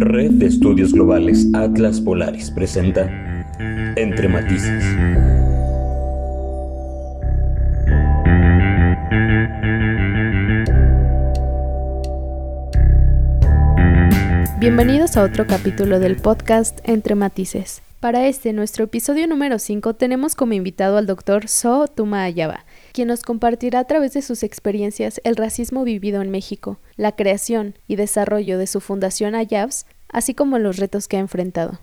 Red de Estudios Globales Atlas Polaris presenta Entre Matices. Bienvenidos a otro capítulo del podcast Entre Matices. Para este, nuestro episodio número 5, tenemos como invitado al doctor So Tuma Ayaba, quien nos compartirá a través de sus experiencias el racismo vivido en México, la creación y desarrollo de su fundación Ayabs, así como los retos que ha enfrentado.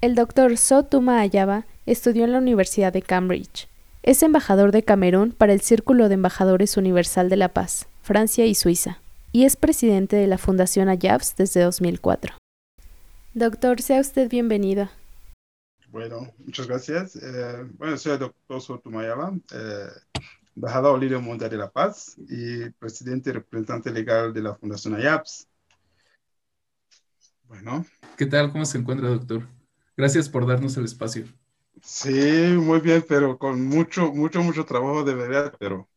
El doctor So Tuma Ayaba estudió en la Universidad de Cambridge. Es embajador de Camerún para el Círculo de Embajadores Universal de la Paz, Francia y Suiza, y es presidente de la Fundación Ayabs desde 2004. Doctor, sea usted bienvenido. Bueno, muchas gracias. Eh, bueno, soy el doctor Sotumayaba, eh, embajador líder mundial de la paz y presidente y representante legal de la Fundación AYAPS. Bueno. ¿Qué tal? ¿Cómo se encuentra, doctor? Gracias por darnos el espacio. Sí, muy bien, pero con mucho, mucho, mucho trabajo de verdad, pero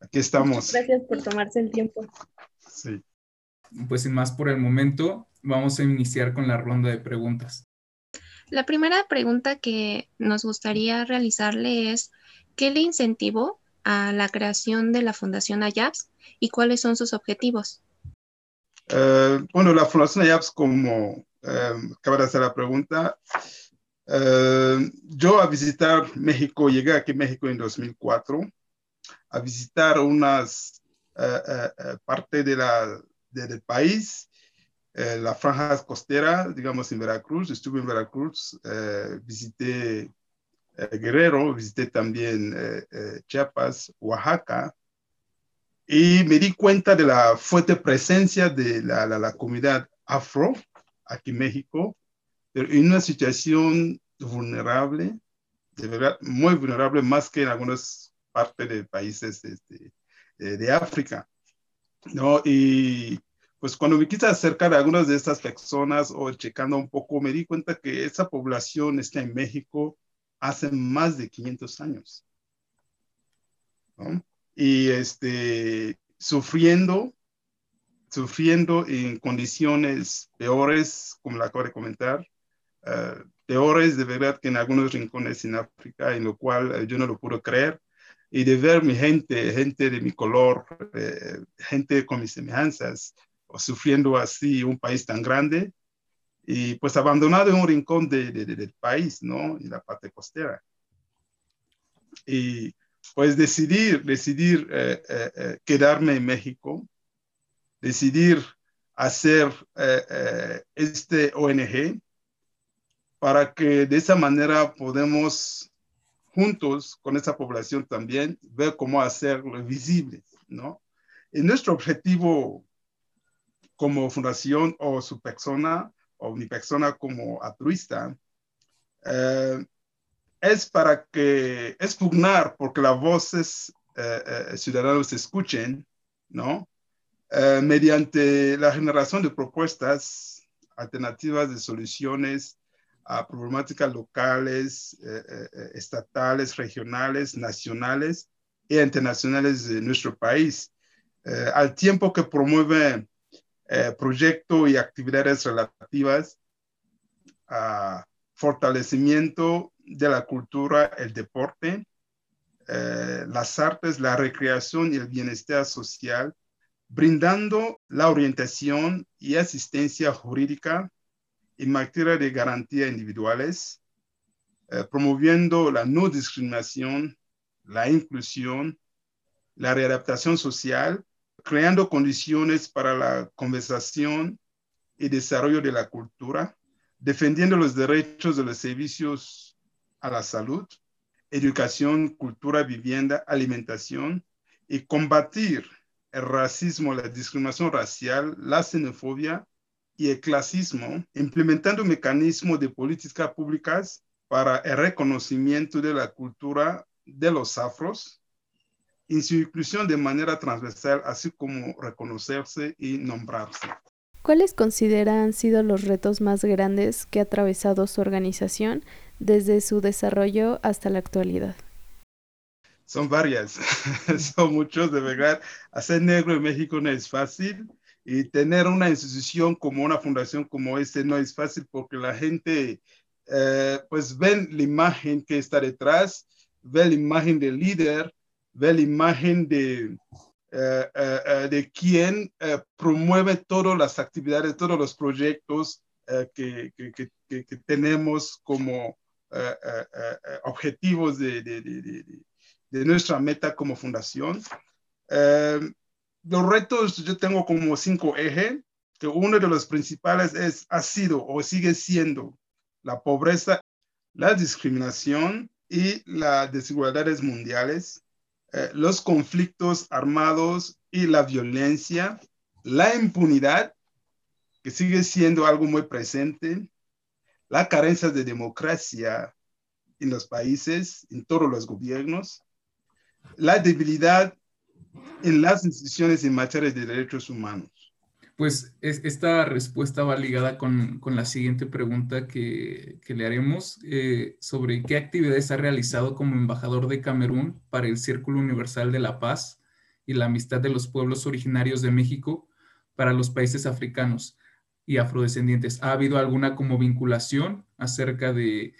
aquí estamos. gracias por tomarse el tiempo. Sí. Pues sin más por el momento, vamos a iniciar con la ronda de preguntas. La primera pregunta que nos gustaría realizarle es, ¿qué le incentivó a la creación de la Fundación AYAPS y cuáles son sus objetivos? Eh, bueno, la Fundación AYAPS, como eh, acaba de hacer la pregunta, eh, yo a visitar México, llegué aquí a México en 2004, a visitar unas partes de del país eh, la franja costera, digamos, en Veracruz. Estuve en Veracruz, eh, visité eh, Guerrero, visité también Chiapas, Oaxaca, y me di cuenta de la fuerte presencia de la, comunidad afro aquí en México, pero en una situación vulnerable, muy vulnerable, más que en algunas partes de países de, este, de África. ¿no? Y pues cuando me quise acercar a algunas de estas personas o checando un poco, me di cuenta que esa población está en México hace más de 500 años. ¿no? Y este, sufriendo, sufriendo en condiciones peores, como la acabo de comentar, uh, peores de verdad que en algunos rincones en África, en lo cual uh, yo no lo puedo creer, y de ver mi gente, gente de mi color, eh, gente con mis semejanzas, sufriendo así un país tan grande y pues abandonado en un rincón de, del país, ¿no? En la parte costera. Y pues decidir, decidir eh, eh, eh, quedarme en México, decidir hacer este ONG para que de esa manera podemos juntos con esa población también ver cómo hacerlo visible, ¿no? Y nuestro objetivo como fundación o su persona o mi persona como altruista, eh, es para que, es pugnar porque las voces eh, eh, ciudadanos se escuchen, ¿no? mediante la generación de propuestas alternativas de soluciones a problemáticas locales, estatales, regionales, nacionales e internacionales de nuestro país, al tiempo que promueve eh, proyectos y actividades relativas a fortalecimiento de la cultura, el deporte, eh, las artes, la recreación y el bienestar social, brindando la orientación y asistencia jurídica en materia de garantía individuales, eh, promoviendo la no discriminación, la inclusión, la readaptación social creando condiciones para la conversación y desarrollo de la cultura, defendiendo los derechos de los servicios a la salud, educación, cultura, vivienda, alimentación y combatir el racismo, la discriminación racial, la xenofobia y el clasismo, implementando mecanismos de políticas públicas para el reconocimiento de la cultura de los afros, en su inclusión de manera transversal, así como reconocerse y nombrarse. ¿Cuáles considera han sido los retos más grandes que ha atravesado su organización desde su desarrollo hasta la actualidad? Son varias, son muchos, de verdad. Hacer negro en México no es fácil Y tener una institución como una fundación como este no es fácil porque la gente eh, pues ven la imagen que está detrás, ve la imagen del líder, ve la imagen de, eh, eh, de quien promueve todas las actividades, todos los proyectos que, que, tenemos como objetivos de, de, de, de, nuestra meta como fundación. los retos yo tengo como cinco ejes, que uno de los principales es, ha sido o sigue siendo la pobreza, la discriminación y las desigualdades mundiales, eh, los conflictos armados y la violencia, la impunidad, que sigue siendo algo muy presente, la carencia de democracia en los países, en todos los gobiernos, la debilidad en las instituciones en materia de derechos humanos. Pues esta respuesta va ligada con, la siguiente pregunta que, le haremos eh, sobre qué actividades ha realizado como embajador de Camerún para el Círculo Universal de la Paz y la Amistad de los Pueblos Originarios de México para los países africanos y afrodescendientes. ¿Ha habido alguna como vinculación acerca de,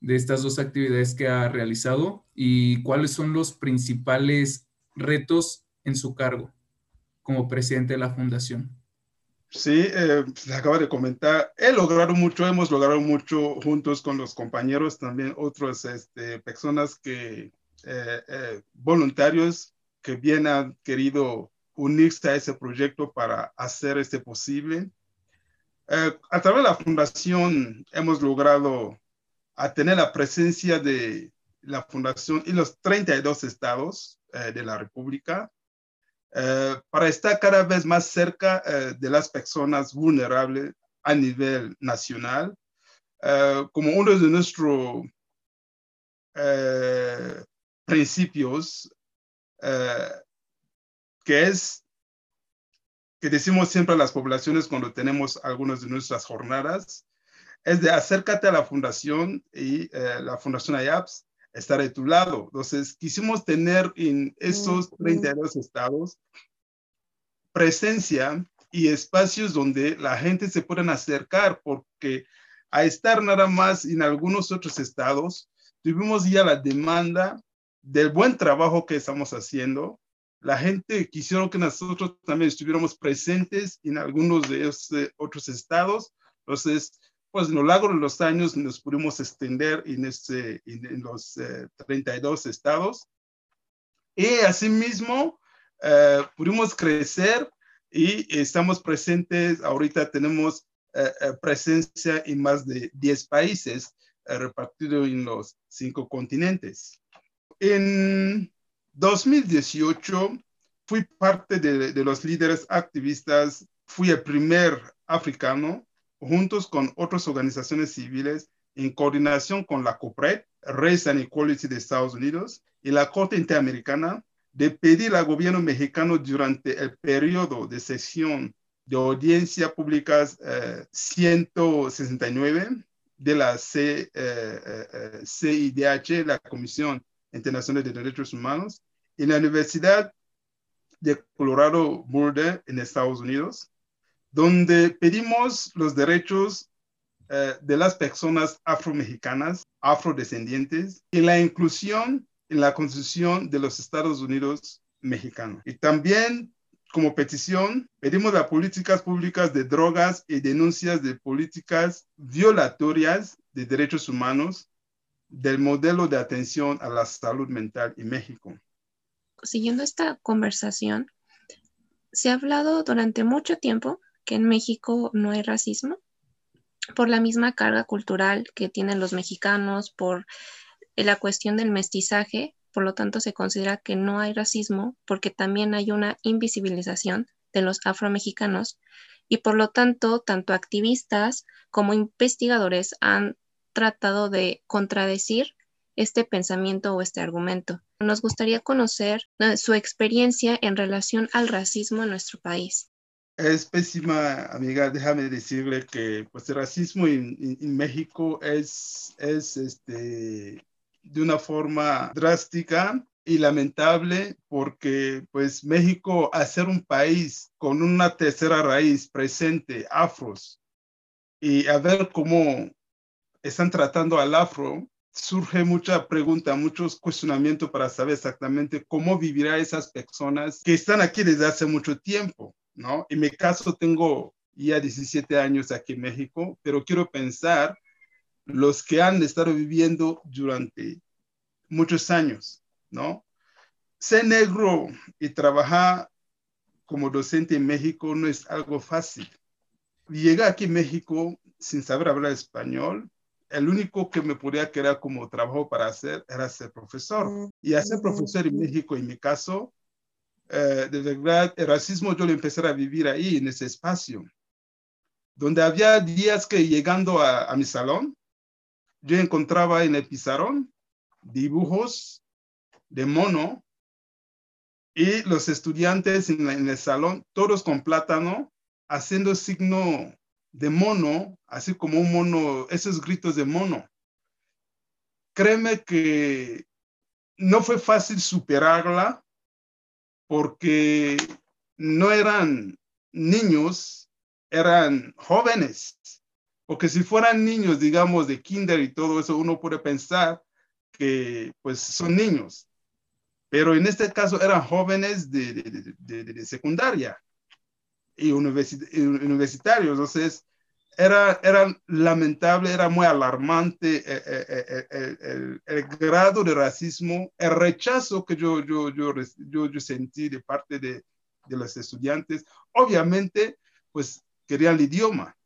de estas dos actividades que ha realizado y cuáles son los principales retos en su cargo como presidente de la fundación? Sí, eh, se acaba de comentar, he logrado mucho, hemos logrado mucho juntos con los compañeros, también otras este, personas que, eh, eh, voluntarios que bien han querido unirse a ese proyecto para hacer este posible. Eh, a través de la fundación hemos logrado tener la presencia de la fundación y los 32 estados de la República eh, para estar cada vez más cerca eh, de las personas vulnerables a nivel nacional, eh, como uno de nuestros principios, que decimos siempre a las poblaciones cuando tenemos algunas de nuestras jornadas, es de acércate a la fundación y la Fundación IAPS estar de tu lado. Entonces, quisimos tener en esos 32 estados presencia y espacios donde la gente se pueda acercar, porque a estar nada más en algunos otros estados, tuvimos ya la demanda del buen trabajo que estamos haciendo. La gente quisieron que nosotros también estuviéramos presentes en algunos de esos otros estados. Entonces, pues en lo largo de los años nos pudimos extender en, este, en, los 32 eh, estados. Y asimismo, eh, pudimos crecer y estamos presentes, ahorita tenemos eh, presencia en más de 10 países repartidos en los cinco continentes. En 2018 fui parte de, de los líderes activistas, fui el primer africano juntos con otras organizaciones civiles en coordinación con la COPRED, Race and Equality de Estados Unidos y la Corte Interamericana, de pedir al gobierno mexicano durante el periodo de sesión de audiencia pública 169 eh, de la C, eh, CIDH, eh, la Comisión Internacional de Derechos Humanos, en la Universidad de Colorado Boulder en Estados Unidos, donde pedimos los derechos eh, de las personas afromexicanas, afrodescendientes y la inclusión en la Constitución de los Estados Unidos mexicanos. Y también como petición, pedimos las políticas públicas de drogas y denuncias de políticas violatorias de derechos humanos del modelo de atención a la salud mental en México. Siguiendo esta conversación, se ha hablado durante mucho tiempo que en México no hay racismo por la misma carga cultural que tienen los mexicanos, por la cuestión del mestizaje, por lo tanto se considera que no hay racismo porque también hay una invisibilización de los afromexicanos y por lo tanto tanto activistas como investigadores han tratado de contradecir este pensamiento o este argumento. Nos gustaría conocer eh, su experiencia en relación al racismo en nuestro país. Es pésima, amiga. Déjame decirle que pues, el racismo en, México es, es este, de una forma drástica y lamentable porque pues México, al ser un país con una tercera raíz presente, afros, y a ver cómo están tratando al afro, surge mucha pregunta, muchos cuestionamientos para saber exactamente cómo vivirá esas personas que están aquí desde hace mucho tiempo, ¿no? En mi caso tengo ya 17 años aquí en México, pero quiero pensar los que han estado viviendo durante muchos años, ¿no? Ser negro y trabajar como docente en México no es algo fácil. Llegué aquí a México sin saber hablar español. El único que me podía quedar como trabajo para hacer era ser profesor. Y hacer profesor en México, en mi caso, eh, de verdad, el racismo yo lo empecé a vivir ahí, en ese espacio, donde había días que llegando a, mi salón, yo encontraba en el pizarrón dibujos de mono y los estudiantes en, en, el salón, todos con plátano, haciendo signo de mono, así como un mono, esos gritos de mono. Créeme que no fue fácil superarla porque no eran niños, eran jóvenes. Porque si fueran niños, digamos, de kinder y todo eso, uno puede pensar que pues son niños. Pero en este caso eran jóvenes de, de, de, de secundaria y universitarios. Entonces, era, era lamentable, era muy alarmante eh, eh, eh, el, el, grado de racismo, el rechazo que yo, yo, yo, yo, yo sentí de parte de, de los estudiantes. Obviamente, pues querían el idioma,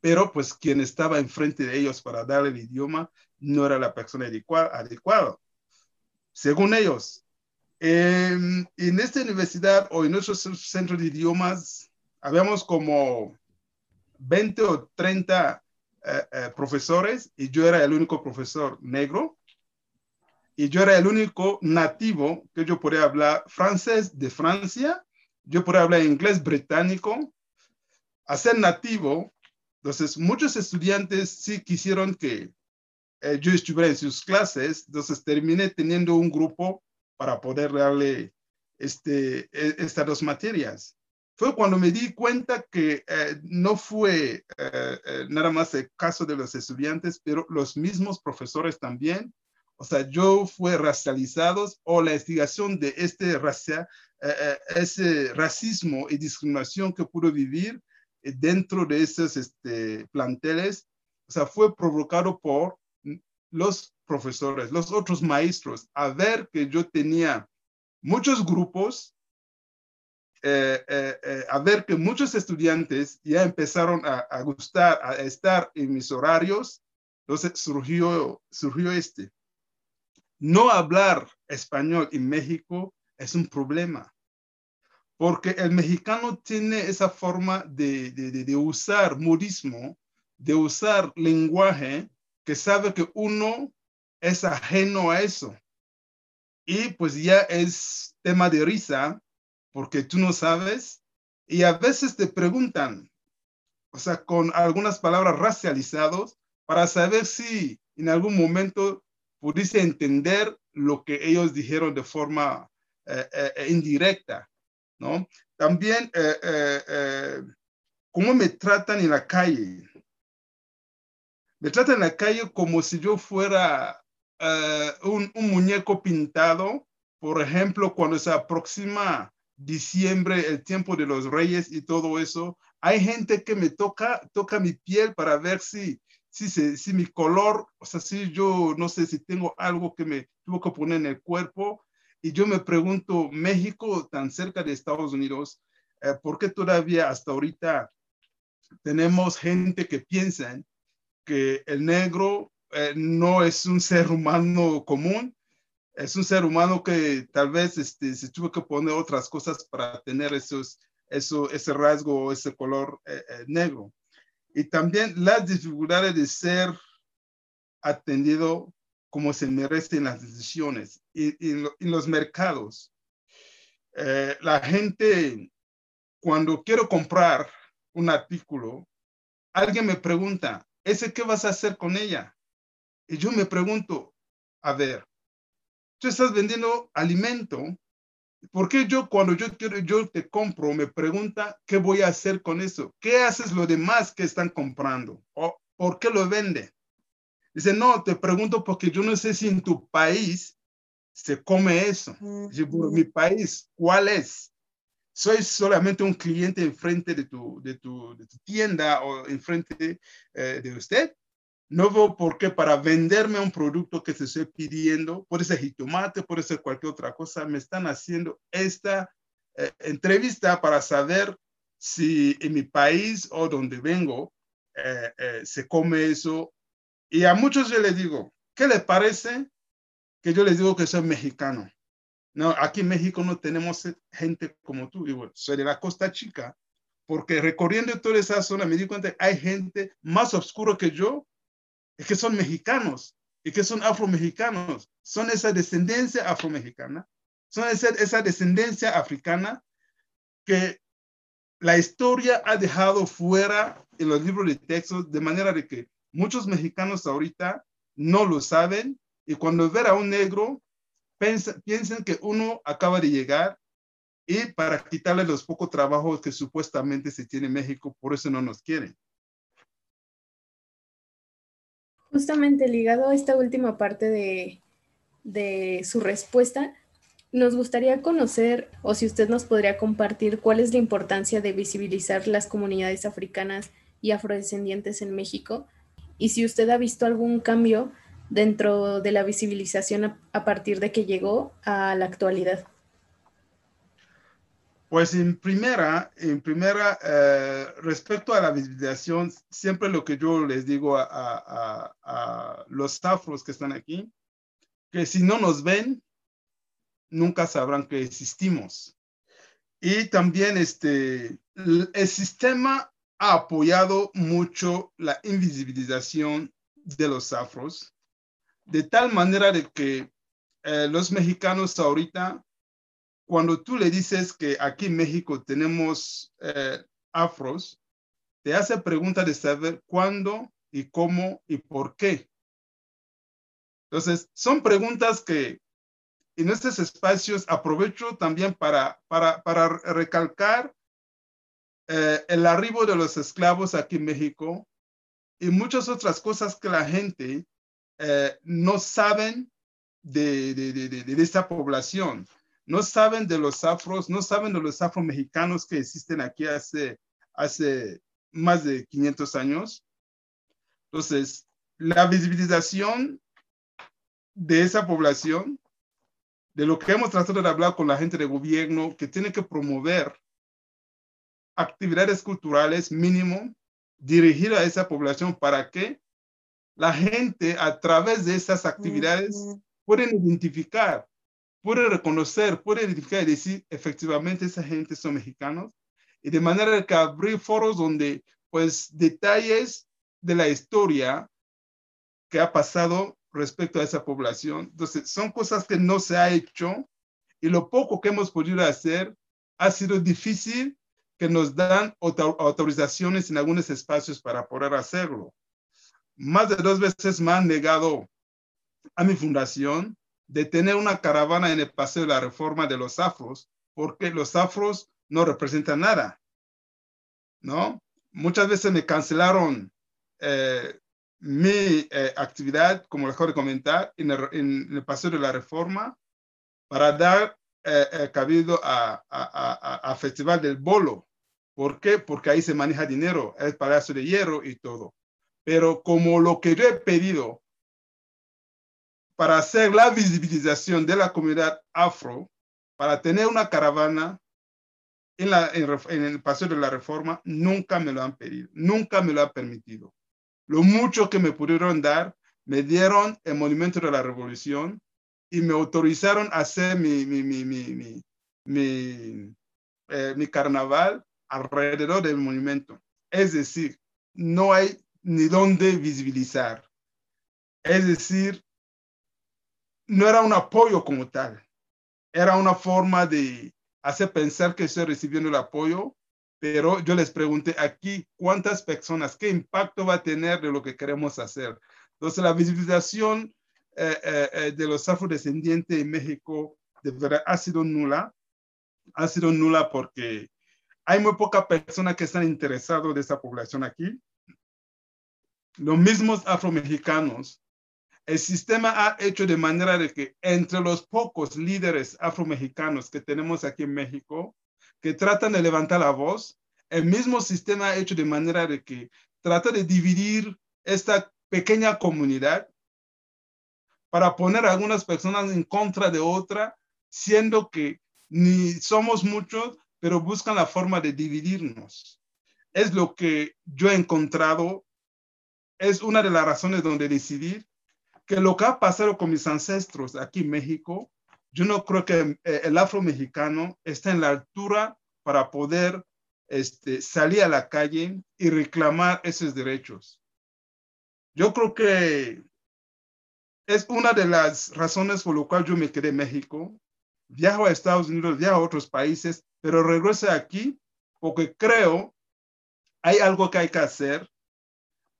pero pues quien estaba enfrente de ellos para darle el idioma no era la persona adecuada, según ellos. En, en esta universidad o en nuestro centro de idiomas, habíamos como 20 o 30 eh, eh, profesores y yo era el único profesor negro. Y yo era el único nativo que yo podía hablar francés de Francia, yo podía hablar inglés británico, a ser nativo. Entonces, muchos estudiantes sí quisieron que eh, yo estuviera en sus clases, entonces terminé teniendo un grupo para poder darle este, e, estas dos materias fue cuando me di cuenta que eh, no fue eh, eh, nada más el caso de los estudiantes, pero los mismos profesores también. O sea, yo fui racializados o la investigación de este racia, ese racismo y discriminación que pudo vivir dentro de esos este, planteles, o sea, fue provocado por los profesores, los otros maestros, a ver que yo tenía muchos grupos eh, eh, eh, a ver que muchos estudiantes ya empezaron a, gustar, a estar en mis horarios, entonces surgió, este. No hablar español en México es un problema, porque el mexicano tiene esa forma de, de usar modismo, de usar lenguaje que sabe que uno es ajeno a eso. Y pues ya es tema de risa porque tú no sabes. Y a veces te preguntan, o sea, con algunas palabras racializadas, para saber si en algún momento pudiste entender lo que ellos dijeron de forma eh, eh, indirecta, ¿no? También, eh, eh, cómo me tratan en la calle. Me tratan en la calle como si yo fuera un, un muñeco pintado, por ejemplo, cuando se aproxima diciembre, el tiempo de los reyes y todo eso, hay gente que me toca, toca mi piel para ver si, si, si mi color, o sea, si yo no sé si tengo algo que me tuvo que poner en el cuerpo. Y yo me pregunto, México tan cerca de Estados Unidos, eh, ¿por qué todavía hasta ahorita tenemos gente que piensa que el negro eh, no es un ser humano común, es un ser humano que tal vez este, se tuvo que poner otras cosas para tener esos, eso, ese rasgo, ese color eh, eh, negro. Y también las dificultades de ser atendido como se merece en las decisiones y, y en los mercados. Eh, la gente, cuando quiero comprar un artículo, alguien me pregunta, ¿ese qué vas a hacer con ella? Y yo me pregunto, a ver, tú estás vendiendo alimento. ¿Por qué yo cuando yo quiero, yo te compro, me pregunta qué voy a hacer con eso? ¿Qué haces los demás que están comprando? ¿O por qué lo vende? Dice, no, te pregunto porque yo no sé si en tu país se come eso. Dice, por mi país, ¿cuál es? Soy solamente un cliente enfrente de tu, de tu, de tu tienda o enfrente eh, de usted. No veo por qué para venderme un producto que se estoy pidiendo, puede ser jitomate, puede ser cualquier otra cosa, me están haciendo esta eh, entrevista para saber si en mi país o donde vengo eh, se come eso y a muchos yo les digo, ¿qué les parece que yo les digo que soy mexicano? No, aquí en México no tenemos gente como tú. Digo, soy de la Costa Chica, porque recorriendo toda esa zona me di cuenta que hay gente más oscura que yo, y que son mexicanos, y que son afromexicanos, son esa descendencia afromexicana, son esa, esa descendencia africana que la historia ha dejado fuera en los libros de texto, de manera de que Muchos mexicanos ahorita no lo saben y cuando ven a un negro piensan que uno acaba de llegar y para quitarle los pocos trabajos que supuestamente se tiene en México, por eso no nos quieren. Justamente ligado a esta última parte de, de su respuesta, nos gustaría conocer, o si usted nos podría compartir, cuál es la importancia de visibilizar las comunidades africanas y afrodescendientes en México y si usted ha visto algún cambio dentro de la visibilización a, partir de que llegó a la actualidad. Pues en primera, en primera, eh, respecto a la visibilización, siempre lo que yo les digo a, a, a, los afros que están aquí, que si no nos ven, nunca sabrán que existimos. Y también este, el sistema ha apoyado mucho la invisibilización de los afros, de tal manera de que eh, los mexicanos ahorita, cuando tú le dices que aquí en México tenemos eh, afros, te hace pregunta de saber cuándo y cómo y por qué. Entonces, son preguntas que en estos espacios aprovecho también para, para, para recalcar eh, el arribo de los esclavos aquí en México y muchas otras cosas que la gente eh, no saben de, de, de, de, esta población. No saben de los afros, no saben de los afromexicanos que existen aquí hace, hace más de 500 años. Entonces, la visibilización de esa población, de lo que hemos tratado de hablar con la gente de gobierno, que tiene que promover actividades culturales mínimo dirigir a esa población para que la gente a través de esas actividades pueden identificar, pueden reconocer, pueden identificar y decir efectivamente esa gente son mexicanos y de manera que abrir foros donde pues detalles de la historia que ha pasado respecto a esa población. Entonces, son cosas que no se ha hecho y lo poco que hemos podido hacer ha sido difícil que nos dan autorizaciones en algunos espacios para poder hacerlo. Más de dos veces me han negado a mi fundación de tener una caravana en el Paseo de la Reforma de los Afros, porque los Afros no representan nada, ¿no? Muchas veces me cancelaron eh, mi eh, actividad, como les acabo de comentar, en el, en el Paseo de la Reforma, para dar eh, eh, cabido a, a, a, Festival del Bolo. ¿Por qué? Porque ahí se maneja dinero, el Palacio de Hierro y todo. Pero como lo que yo he pedido para hacer la visibilización de la comunidad afro, para tener una caravana en, la, en, el Paseo de la Reforma, nunca me lo han pedido, nunca me lo han permitido. Lo mucho que me pudieron dar, me dieron el Monumento de la Revolución, y me autorizaron a hacer mi, mi, mi, mi, mi, eh, carnaval alrededor del monumento. Es decir, no hay ni dónde visibilizar. Es decir, no era un apoyo como tal. Era una forma de hacer pensar que estoy recibiendo el apoyo, pero yo les pregunté aquí cuántas personas, qué impacto va a tener de lo que queremos hacer. Entonces, la visibilización de los afrodescendientes en México de verdad ha sido nula. Ha sido nula porque hay muy pocas personas que están interesadas de esa población aquí. Los mismos afromexicanos. El sistema ha hecho de manera de que entre los pocos líderes afromexicanos que tenemos aquí en México, que tratan de levantar la voz, el mismo sistema ha hecho de manera de que trata de dividir esta pequeña comunidad para poner a algunas personas en contra de otra, siendo que ni somos muchos, pero buscan la forma de dividirnos. Es lo que yo he encontrado, es una de las razones donde decidir que lo que ha pasado con mis ancestros aquí en México, yo no creo que eh, el afro mexicano está en la altura para poder este, salir a la calle y reclamar esos derechos. Yo creo que es una de las razones por lo cual yo me quedé en México. Viajo a Estados Unidos, viajo a otros países pero regreso aquí porque creo hay algo que hay que hacer,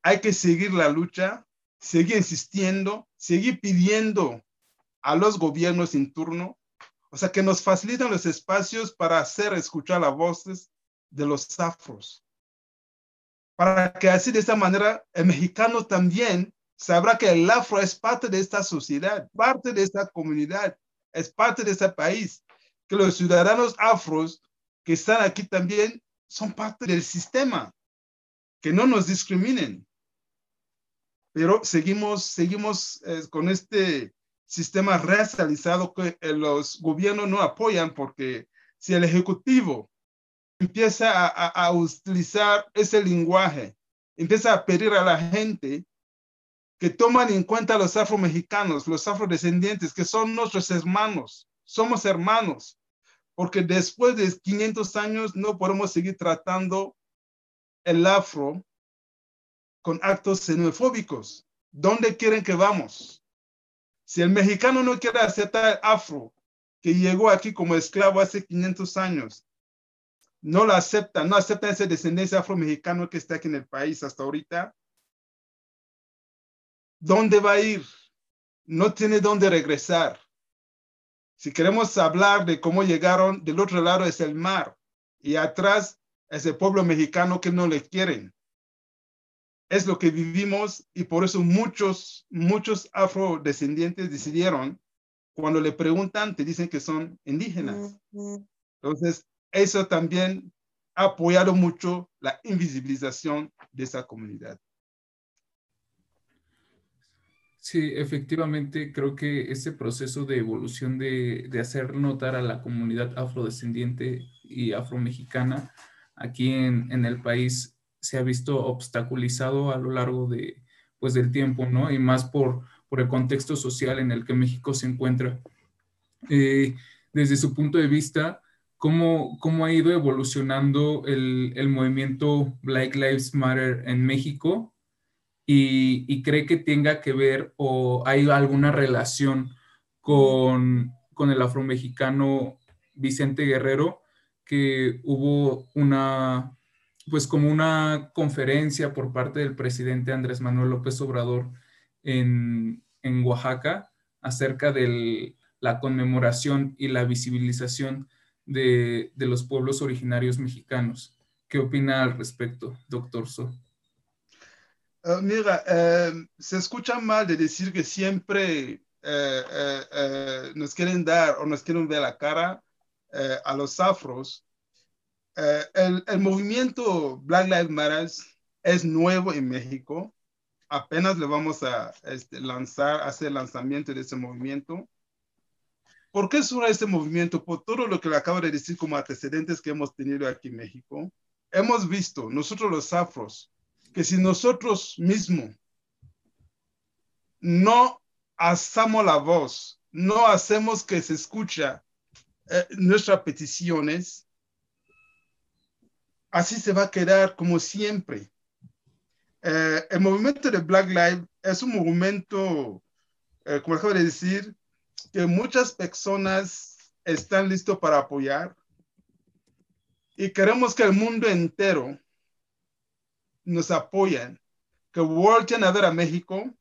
hay que seguir la lucha, seguir insistiendo, seguir pidiendo a los gobiernos en turno, o sea, que nos faciliten los espacios para hacer escuchar las voces de los afros, para que así de esta manera el mexicano también sabrá que el afro es parte de esta sociedad, parte de esta comunidad, es parte de este país que los ciudadanos afros que están aquí también son parte del sistema, que no nos discriminen. Pero seguimos, seguimos eh, con este sistema racializado que eh, los gobiernos no apoyan porque si el Ejecutivo empieza a, a, utilizar ese lenguaje, empieza a pedir a la gente que toman en cuenta a los afromexicanos, los afrodescendientes, que son nuestros hermanos, somos hermanos, porque después de 500 años no podemos seguir tratando el afro con actos xenofóbicos. ¿Dónde quieren que vamos? Si el mexicano no quiere aceptar el afro, que llegó aquí como esclavo hace 500 años, no lo acepta, no acepta esa descendencia afro-mexicana que está aquí en el país hasta ahorita, ¿dónde va a ir? No tiene dónde regresar. Si queremos hablar de cómo llegaron, del otro lado es el mar y atrás es el pueblo mexicano que no le quieren. Es lo que vivimos y por eso muchos, muchos afrodescendientes decidieron, cuando le preguntan, te dicen que son indígenas. Entonces, eso también ha apoyado mucho la invisibilización de esa comunidad. Sí, efectivamente, creo que ese proceso de evolución de, hacer notar a la comunidad afrodescendiente y afromexicana aquí en, el país se ha visto obstaculizado a lo largo de, pues, del tiempo, ¿no? Y más por, por el contexto social en el que México se encuentra. Eh, desde su punto de vista, ¿cómo, cómo ha ido evolucionando el, el movimiento Black Lives Matter en México y, cree que tenga que ver o hay alguna relación con, con el afromexicano Vicente Guerrero, que hubo una, pues como una conferencia por parte del presidente Andrés Manuel López Obrador en, en Oaxaca acerca de la conmemoración y la visibilización de, de, los pueblos originarios mexicanos. ¿Qué opina al respecto, doctor So? Eh, mira, eh, se escucha mal de decir que siempre eh, nos quieren dar o nos quieren ver la cara a los afros. El, el, movimiento Black Lives Matter es nuevo en México. Apenas le vamos a este, lanzar, hacer lanzamiento de ese movimiento. ¿Por qué surge este movimiento? Por todo lo que le acabo de decir como antecedentes que hemos tenido aquí en México. Hemos visto, nosotros los afros, que si nosotros mismos no hacemos la voz, no hacemos que se escucha eh, nuestras peticiones, así se va a quedar como siempre. Eh, el movimiento de Black Lives es un movimiento, eh, como acabo de decir, que muchas personas están listos para apoyar y queremos que el mundo entero nos apoyan, que vuelvan a ver a México,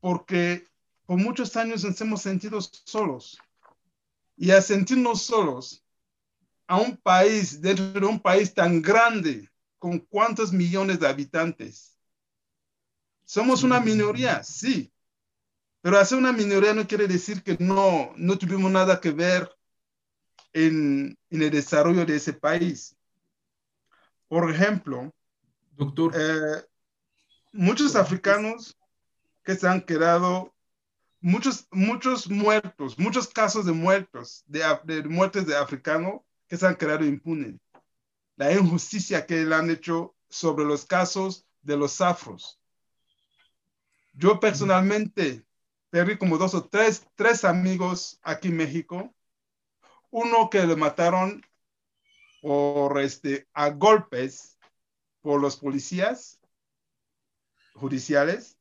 porque por muchos años nos hemos sentido solos. Y a sentirnos solos a un país, dentro de un país tan grande, con cuántos millones de habitantes. Somos una minoría, sí, pero hacer una minoría no quiere decir que no, no tuvimos nada que ver en, en el desarrollo de ese país. Por ejemplo, Doctor. Eh, muchos africanos que se han quedado, muchos, muchos muertos, muchos casos de muertos, de, de muertes de africanos que se han quedado impunes. La injusticia que le han hecho sobre los casos de los afros. Yo personalmente perdí como dos o tres, tres amigos aquí en México. Uno que le mataron por este, a golpes por los policías judiciales,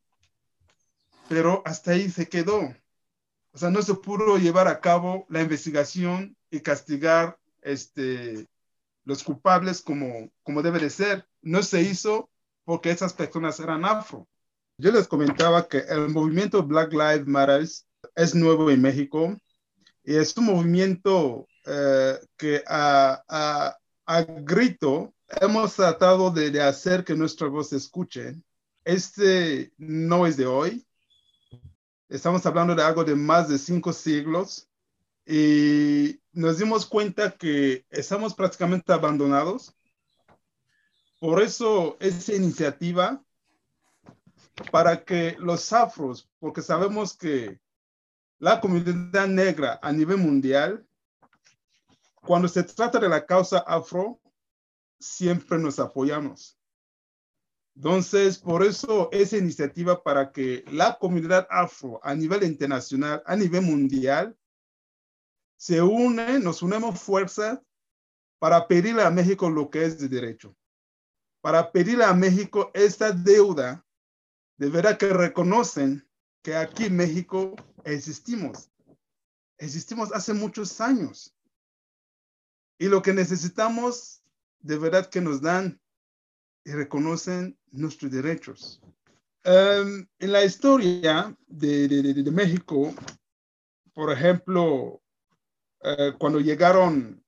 pero hasta ahí se quedó. O sea, no se pudo llevar a cabo la investigación y castigar este, los culpables como, como debe de ser. No se hizo porque esas personas eran afro. Yo les comentaba que el movimiento Black Lives Matter es nuevo en México y es un movimiento eh, que a, a, a, grito hemos tratado de, de, hacer que nuestra voz se escuche. Este no es de hoy. Estamos hablando de algo de más de cinco siglos y nos dimos cuenta que estamos prácticamente abandonados. Por eso esa iniciativa para que los afros, porque sabemos que la comunidad negra a nivel mundial, cuando se trata de la causa afro, siempre nos apoyamos. Entonces, por eso esa iniciativa para que la comunidad afro a nivel internacional, a nivel mundial, se une, nos unemos fuerzas para pedirle a México lo que es de derecho, para pedirle a México esta deuda de verdad que reconocen que aquí en México existimos. Existimos hace muchos años. Y lo que necesitamos, de verdad que nos dan y reconocen nuestros derechos. Um, en la historia de, de, de México, por ejemplo, uh, cuando llegaron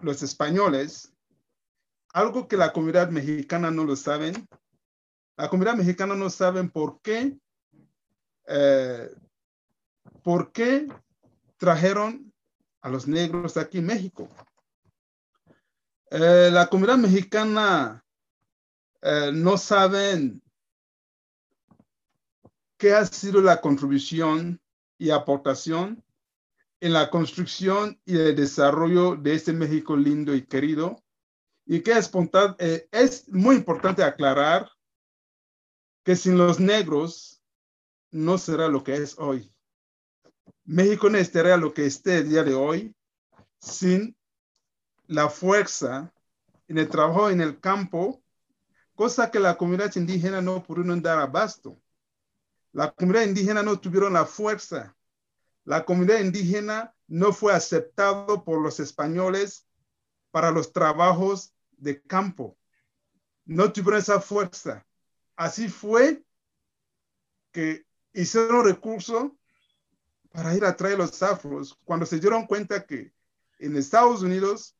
los españoles, algo que la comunidad mexicana no lo saben, la comunidad mexicana no saben por qué, eh, por qué trajeron a los negros aquí en México. Eh, la comunidad mexicana eh, no saben qué ha sido la contribución y aportación en la construcción y el desarrollo de este México lindo y querido. Y que es, eh, es muy importante aclarar que sin los negros no será lo que es hoy. México no estaría lo que esté el día de hoy sin la fuerza en el trabajo en el campo, cosa que la comunidad indígena no pudieron dar abasto. La comunidad indígena no tuvieron la fuerza. La comunidad indígena no fue aceptado por los españoles para los trabajos de campo. No tuvieron esa fuerza. Así fue que hicieron recurso para ir a traer los afros cuando se dieron cuenta que en Estados Unidos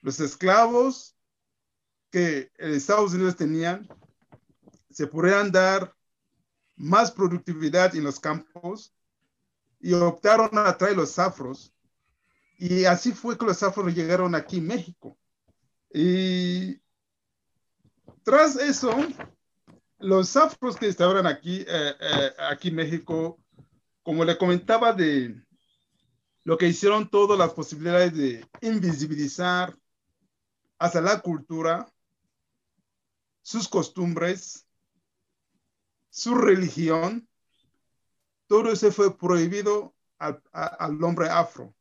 los esclavos que Estados Unidos tenían se podrían dar más productividad en los campos y optaron a traer los afros. Y así fue que los afros llegaron aquí en México. Y tras eso, los afros que estaban aquí, eh, eh, aquí en México, como le comentaba de lo que hicieron todas las posibilidades de invisibilizar hasta la cultura, sus costumbres, su religión, todo eso fue prohibido al, al hombre afro.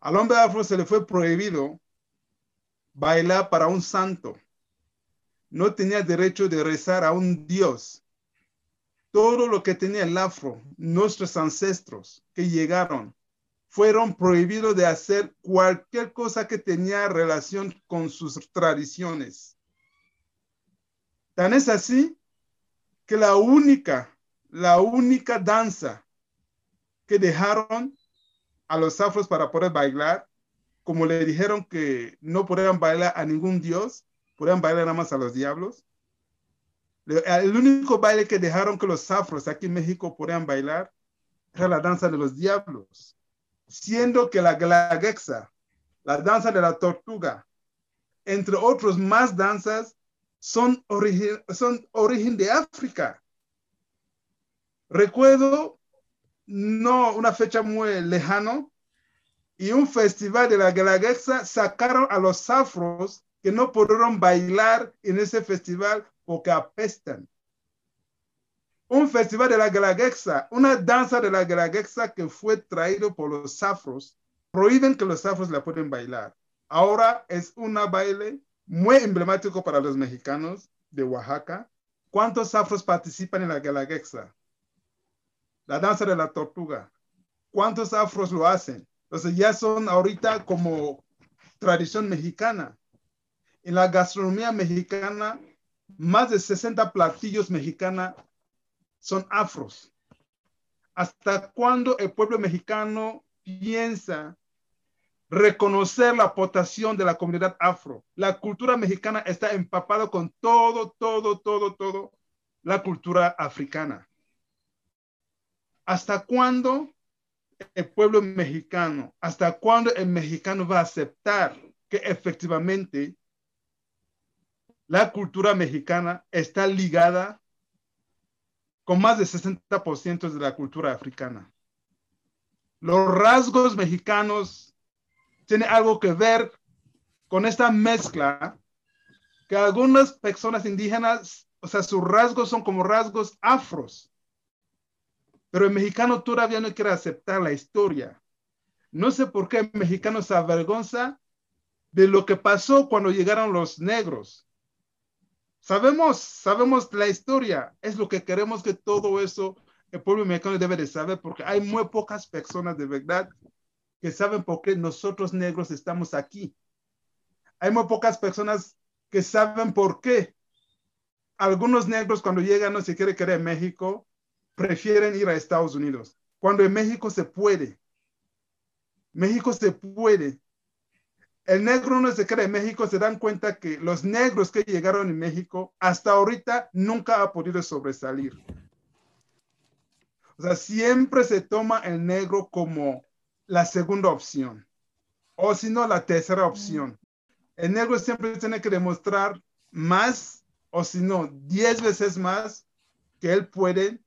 Al hombre afro se le fue prohibido bailar para un santo no tenía derecho de rezar a un Dios. Todo lo que tenía el afro, nuestros ancestros que llegaron, fueron prohibidos de hacer cualquier cosa que tenía relación con sus tradiciones. Tan es así que la única, la única danza que dejaron a los afros para poder bailar, como le dijeron que no podían bailar a ningún dios, podían bailar nada más a los diablos. El único baile que dejaron que los afros aquí en México podían bailar era la danza de los diablos, siendo que la glagexa, la danza de la tortuga, entre otros más danzas, son origen, son origen de África. Recuerdo, no una fecha muy lejano, y un festival de la Glagexa sacaron a los afros que no pudieron bailar en ese festival porque apestan. Un festival de la Glagexa, una danza de la Glagexa que fue traído por los afros, prohíben que los afros la pueden bailar. Ahora es un baile muy emblemático para los mexicanos de Oaxaca. ¿Cuántos afros participan en la Galaguexa? La danza de la tortuga. ¿Cuántos afros lo hacen? Entonces ya son ahorita como tradición mexicana. En la gastronomía mexicana, más de 60 platillos mexicanos son afros. ¿Hasta cuándo el pueblo mexicano piensa reconocer la aportación de la comunidad afro. La cultura mexicana está empapada con todo, todo, todo, todo la cultura africana. ¿Hasta cuándo el pueblo mexicano, hasta cuándo el mexicano va a aceptar que efectivamente la cultura mexicana está ligada con más del 60% de la cultura africana? Los rasgos mexicanos tiene algo que ver con esta mezcla que algunas personas indígenas, o sea, sus rasgos son como rasgos afros. Pero el mexicano todavía no quiere aceptar la historia. No sé por qué el mexicano se avergonza de lo que pasó cuando llegaron los negros. Sabemos, sabemos la historia. Es lo que queremos que todo eso el pueblo mexicano debe de saber porque hay muy pocas personas de verdad que saben por qué nosotros negros estamos aquí. Hay muy pocas personas que saben por qué. Algunos negros cuando llegan no se quiere querer en México, prefieren ir a Estados Unidos. Cuando en México se puede. México se puede. El negro no se quiere en México, se dan cuenta que los negros que llegaron en México hasta ahorita nunca ha podido sobresalir. O sea, siempre se toma el negro como la segunda opción. O si no, la tercera opción. El negro siempre tiene que demostrar más, o si no, diez veces más que él puede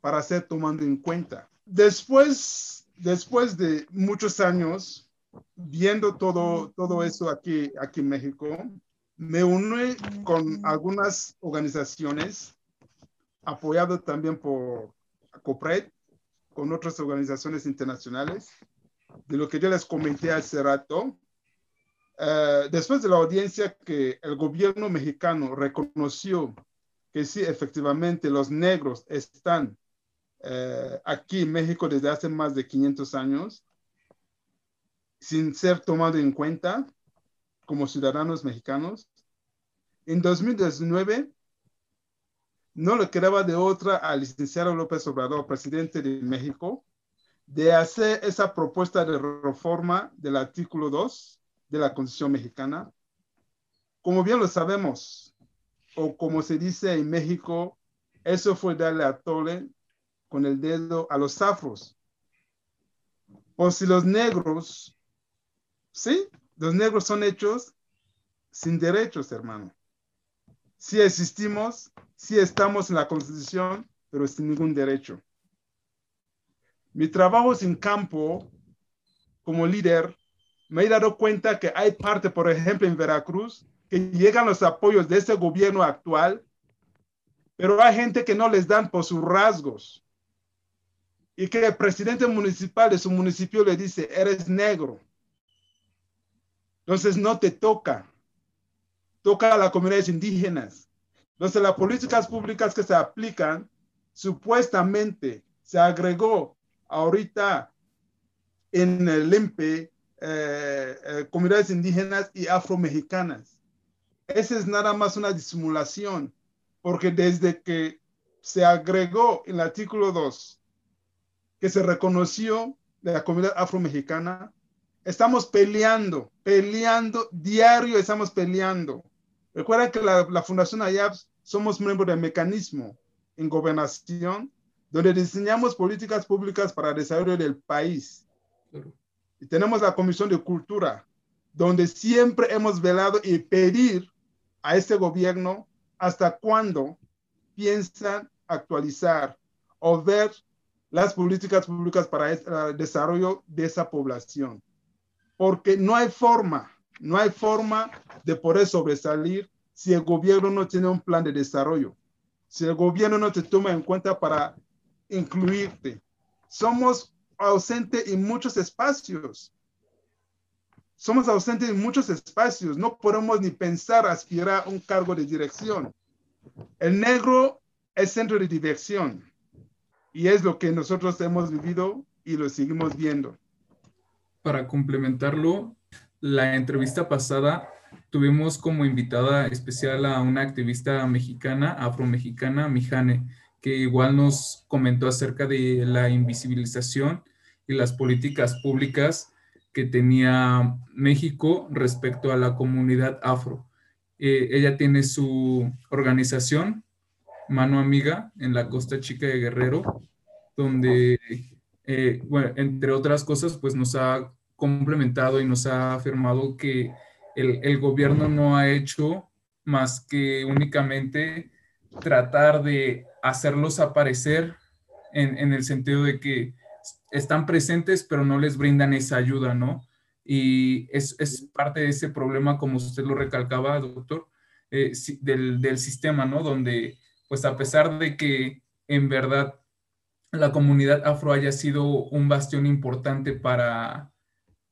para ser tomando en cuenta. Después, después de muchos años viendo todo, todo eso aquí, aquí en México, me uní con algunas organizaciones, apoyado también por COPRED, con otras organizaciones internacionales, de lo que yo les comenté hace rato, eh, después de la audiencia que el gobierno mexicano reconoció que sí, efectivamente, los negros están eh, aquí en México desde hace más de 500 años, sin ser tomado en cuenta como ciudadanos mexicanos. En 2019, no le quedaba de otra al licenciado López Obrador, presidente de México, de hacer esa propuesta de reforma del artículo 2 de la Constitución mexicana. Como bien lo sabemos, o como se dice en México, eso fue darle a tole con el dedo a los afros. O si los negros, sí, los negros son hechos sin derechos, hermano. Si existimos, si estamos en la Constitución, pero sin ningún derecho. Mi trabajo en campo como líder, me he dado cuenta que hay parte, por ejemplo, en Veracruz, que llegan los apoyos de ese gobierno actual, pero hay gente que no les dan por sus rasgos. Y que el presidente municipal de su municipio le dice, eres negro. Entonces no te toca. Toca a las comunidades indígenas. Entonces las políticas públicas que se aplican, supuestamente se agregó ahorita en el EMPE, eh, eh, comunidades indígenas y afromexicanas. Esa es nada más una disimulación, porque desde que se agregó en el artículo 2 que se reconoció de la comunidad afro-mexicana, estamos peleando, peleando, diario estamos peleando. Recuerden que la, la Fundación AYAP somos miembros del mecanismo en gobernación, donde diseñamos políticas públicas para el desarrollo del país. Y tenemos la Comisión de Cultura, donde siempre hemos velado y pedir a este gobierno hasta cuándo piensan actualizar o ver las políticas públicas para el desarrollo de esa población. Porque no hay forma, no hay forma de poder sobresalir si el gobierno no tiene un plan de desarrollo, si el gobierno no te toma en cuenta para incluirte. Somos ausentes en muchos espacios. Somos ausentes en muchos espacios. No podemos ni pensar aspirar a un cargo de dirección. El negro es centro de diversión y es lo que nosotros hemos vivido y lo seguimos viendo. Para complementarlo, la entrevista pasada tuvimos como invitada especial a una activista mexicana, afromexicana, Mijane, que igual nos comentó acerca de la invisibilización y las políticas públicas que tenía México respecto a la comunidad afro. Eh, ella tiene su organización, Mano Amiga, en la Costa Chica de Guerrero, donde, eh, bueno, entre otras cosas, pues nos ha complementado y nos ha afirmado que el, el gobierno no ha hecho más que únicamente tratar de hacerlos aparecer en, en el sentido de que están presentes, pero no les brindan esa ayuda, ¿no? Y es, es parte de ese problema, como usted lo recalcaba, doctor, eh, del, del, sistema, ¿no? Donde, pues a pesar de que en verdad la comunidad afro haya sido un bastión importante para,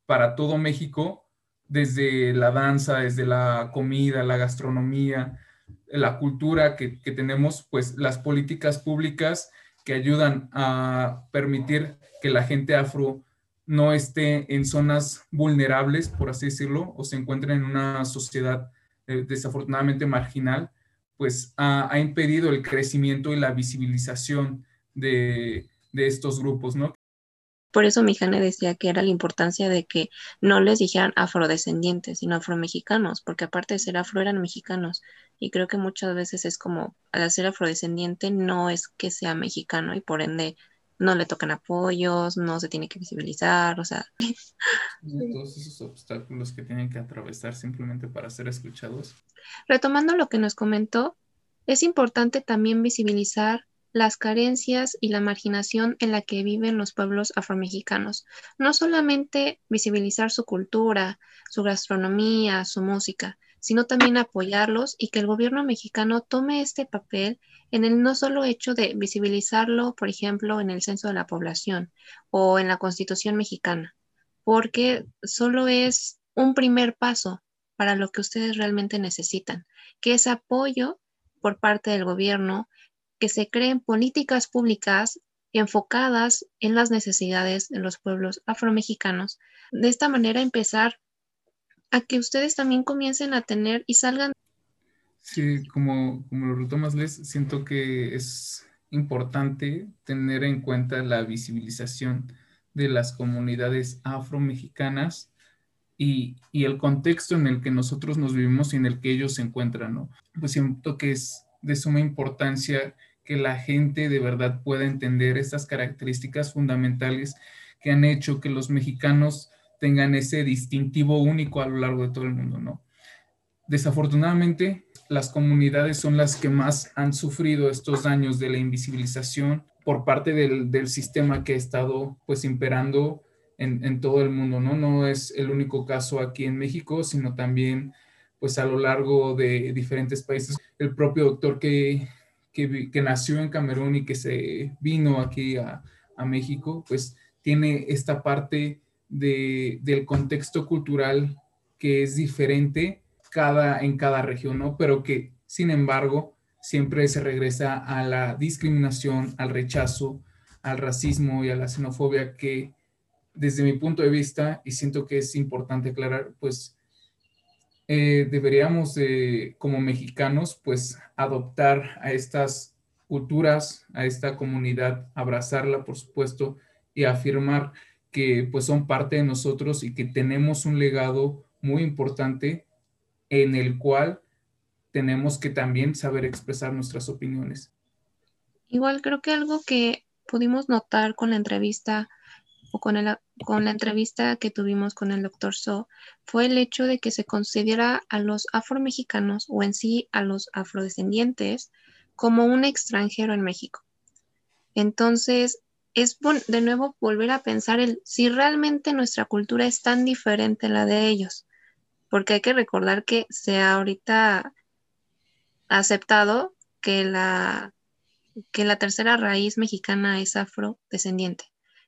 para todo México, desde la danza, desde la comida, la gastronomía, la cultura que, que tenemos, pues las políticas públicas que ayudan a permitir que la gente afro no esté en zonas vulnerables, por así decirlo, o se encuentre en una sociedad eh, desafortunadamente marginal, pues ha, impedido el crecimiento y la visibilización de, de estos grupos, ¿no? Por eso Mijane decía que era la importancia de que no les dijeran afrodescendientes, sino afromexicanos, porque aparte de ser afro eran mexicanos. Y creo que muchas veces es como, al ser afrodescendiente no es que sea mexicano y por ende no le tocan apoyos, no se tiene que visibilizar, o sea. Todos esos obstáculos que tienen que atravesar simplemente para ser escuchados. Retomando lo que nos comentó, es importante también visibilizar las carencias y la marginación en la que viven los pueblos afromexicanos. No solamente visibilizar su cultura, su gastronomía, su música, sino también apoyarlos y que el gobierno mexicano tome este papel en el no solo hecho de visibilizarlo, por ejemplo, en el censo de la población o en la constitución mexicana, porque solo es un primer paso para lo que ustedes realmente necesitan, que es apoyo por parte del gobierno que se creen políticas públicas enfocadas en las necesidades de los pueblos afromexicanos. De esta manera empezar a que ustedes también comiencen a tener y salgan. Sí, como, como lo retomas, Les, siento que es importante tener en cuenta la visibilización de las comunidades afromexicanas y, y el contexto en el que nosotros nos vivimos y en el que ellos se encuentran, ¿no? Pues siento que es de suma importancia que la gente de verdad pueda entender estas características fundamentales que han hecho que los mexicanos tengan ese distintivo único a lo largo de todo el mundo, ¿no? Desafortunadamente, las comunidades son las que más han sufrido estos daños de la invisibilización por parte del, del sistema que ha estado pues imperando en, en, todo el mundo, ¿no? No es el único caso aquí en México, sino también pues a lo largo de diferentes países. El propio doctor que, que, nació en Camerún y que se vino aquí a, a México, pues tiene esta parte de, del contexto cultural que es diferente cada, en cada región, ¿no? Pero que, sin embargo, siempre se regresa a la discriminación, al rechazo, al racismo y a la xenofobia que, desde mi punto de vista, y siento que es importante aclarar, pues eh, deberíamos como mexicanos, pues adoptar a estas culturas, a esta comunidad, abrazarla, por supuesto, y afirmar que pues son parte de nosotros y que tenemos un legado muy importante en el cual tenemos que también saber expresar nuestras opiniones. Igual creo que algo que pudimos notar con la entrevista o con, con la entrevista que tuvimos con el doctor So fue el hecho de que se considera a los afromexicanos o en sí a los afrodescendientes como un extranjero en México. Entonces, es de nuevo volver a pensar el, si realmente nuestra cultura es tan diferente a la de ellos, porque hay que recordar que se ha ahorita aceptado que la, que la tercera raíz mexicana es afrodescendiente.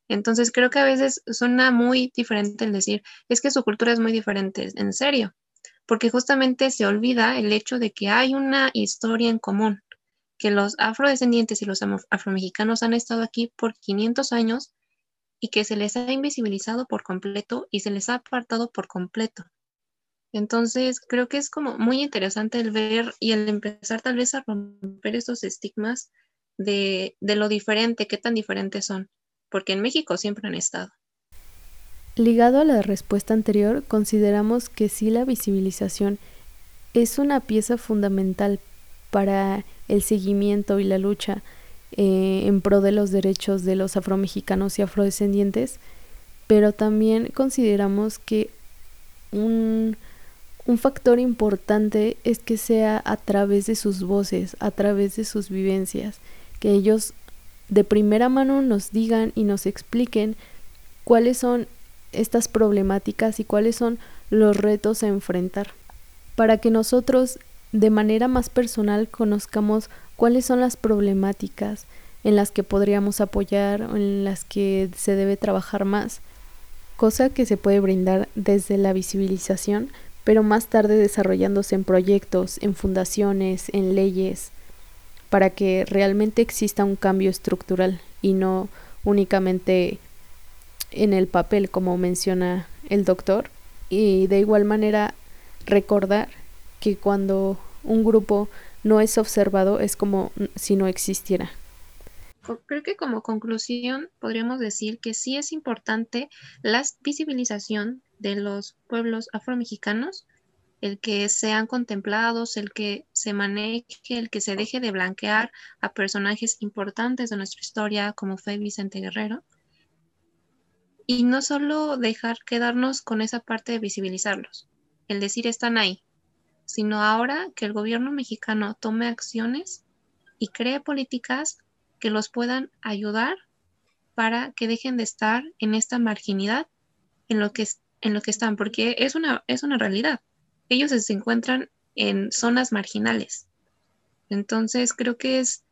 Entonces creo que a veces suena muy diferente el decir, es que su cultura es muy diferente, en serio, porque justamente se olvida el hecho de que hay una historia en común, que los afrodescendientes y los afromexicanos han estado aquí por 500 años y que se les ha invisibilizado por completo y se les ha apartado por completo. Entonces, creo que es como muy interesante el ver y el empezar tal vez a romper esos estigmas de, de lo diferente, qué tan diferentes son, porque en México siempre han estado. Ligado a la respuesta anterior, consideramos que sí la visibilización es una pieza fundamental para el seguimiento y la lucha eh, en pro de los derechos de los afromexicanos y afrodescendientes, pero también consideramos que un, un factor importante es que sea a través de sus voces, a través de sus vivencias, que ellos de primera mano nos digan y nos expliquen cuáles son estas problemáticas y cuáles son los retos a enfrentar, para que nosotros de manera más personal conozcamos cuáles son las problemáticas en las que podríamos apoyar o en las que se debe trabajar más, cosa que se puede brindar desde la visibilización, pero más tarde desarrollándose en proyectos, en fundaciones, en leyes, para que realmente exista un cambio estructural y no únicamente en el papel, como menciona el doctor. Y de igual manera recordar que cuando un grupo no es observado es como si no existiera. Creo que como conclusión podríamos decir que sí es importante la visibilización de los pueblos afromexicanos, el que sean contemplados, el que se maneje, el que se deje de blanquear a personajes importantes de nuestra historia, como fue Vicente Guerrero. Y no solo dejar quedarnos con esa parte de visibilizarlos, el decir están ahí, sino ahora que el gobierno mexicano tome acciones y cree políticas que los puedan ayudar para que dejen de estar en esta marginidad en lo que en lo que están, porque es una, es una realidad. Ellos se encuentran en zonas marginales. Entonces, creo que es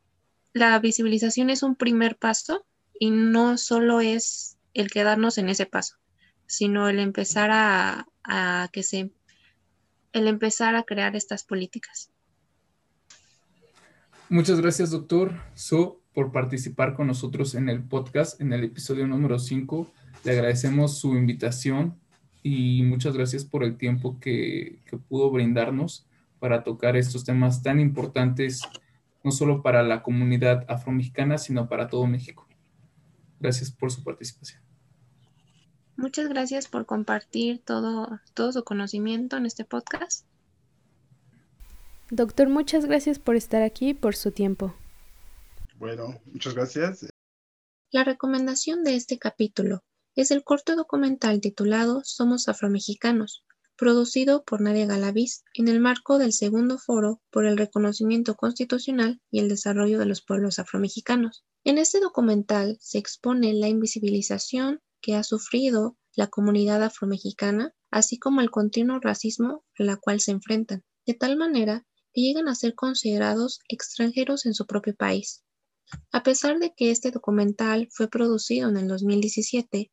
la visibilización es un primer paso y no solo es el quedarnos en ese paso, sino el empezar a, a que se el empezar a crear estas políticas. Muchas gracias, doctor So, por participar con nosotros en el podcast, en el episodio número 5. Le agradecemos su invitación y muchas gracias por el tiempo que, pudo brindarnos para tocar estos temas tan importantes, no solo para la comunidad afromexicana, sino para todo México. Gracias por su participación. Muchas gracias por compartir todo, todo su conocimiento en este podcast. Doctor, muchas gracias por estar aquí y por su tiempo. Bueno, muchas gracias. La recomendación de este capítulo es el corto documental titulado Somos Afromexicanos, producido por Nadia Galaviz en el marco del segundo foro por el reconocimiento constitucional y el desarrollo de los pueblos afromexicanos. En este documental se expone la invisibilización que ha sufrido la comunidad afromexicana, así como el continuo racismo a la cual se enfrentan, de tal manera que llegan a ser considerados extranjeros en su propio país. A pesar de que este documental fue producido en el 2017,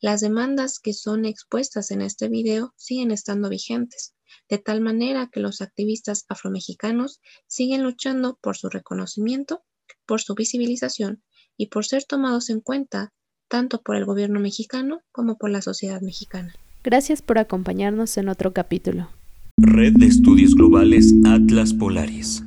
las demandas que son expuestas en este video siguen estando vigentes, de tal manera que los activistas afromexicanos siguen luchando por su reconocimiento, por su visibilización y por ser tomados en cuenta tanto por el gobierno mexicano como por la sociedad mexicana. Gracias por acompañarnos en otro capítulo. Red de Estudios Globales Atlas Polaris.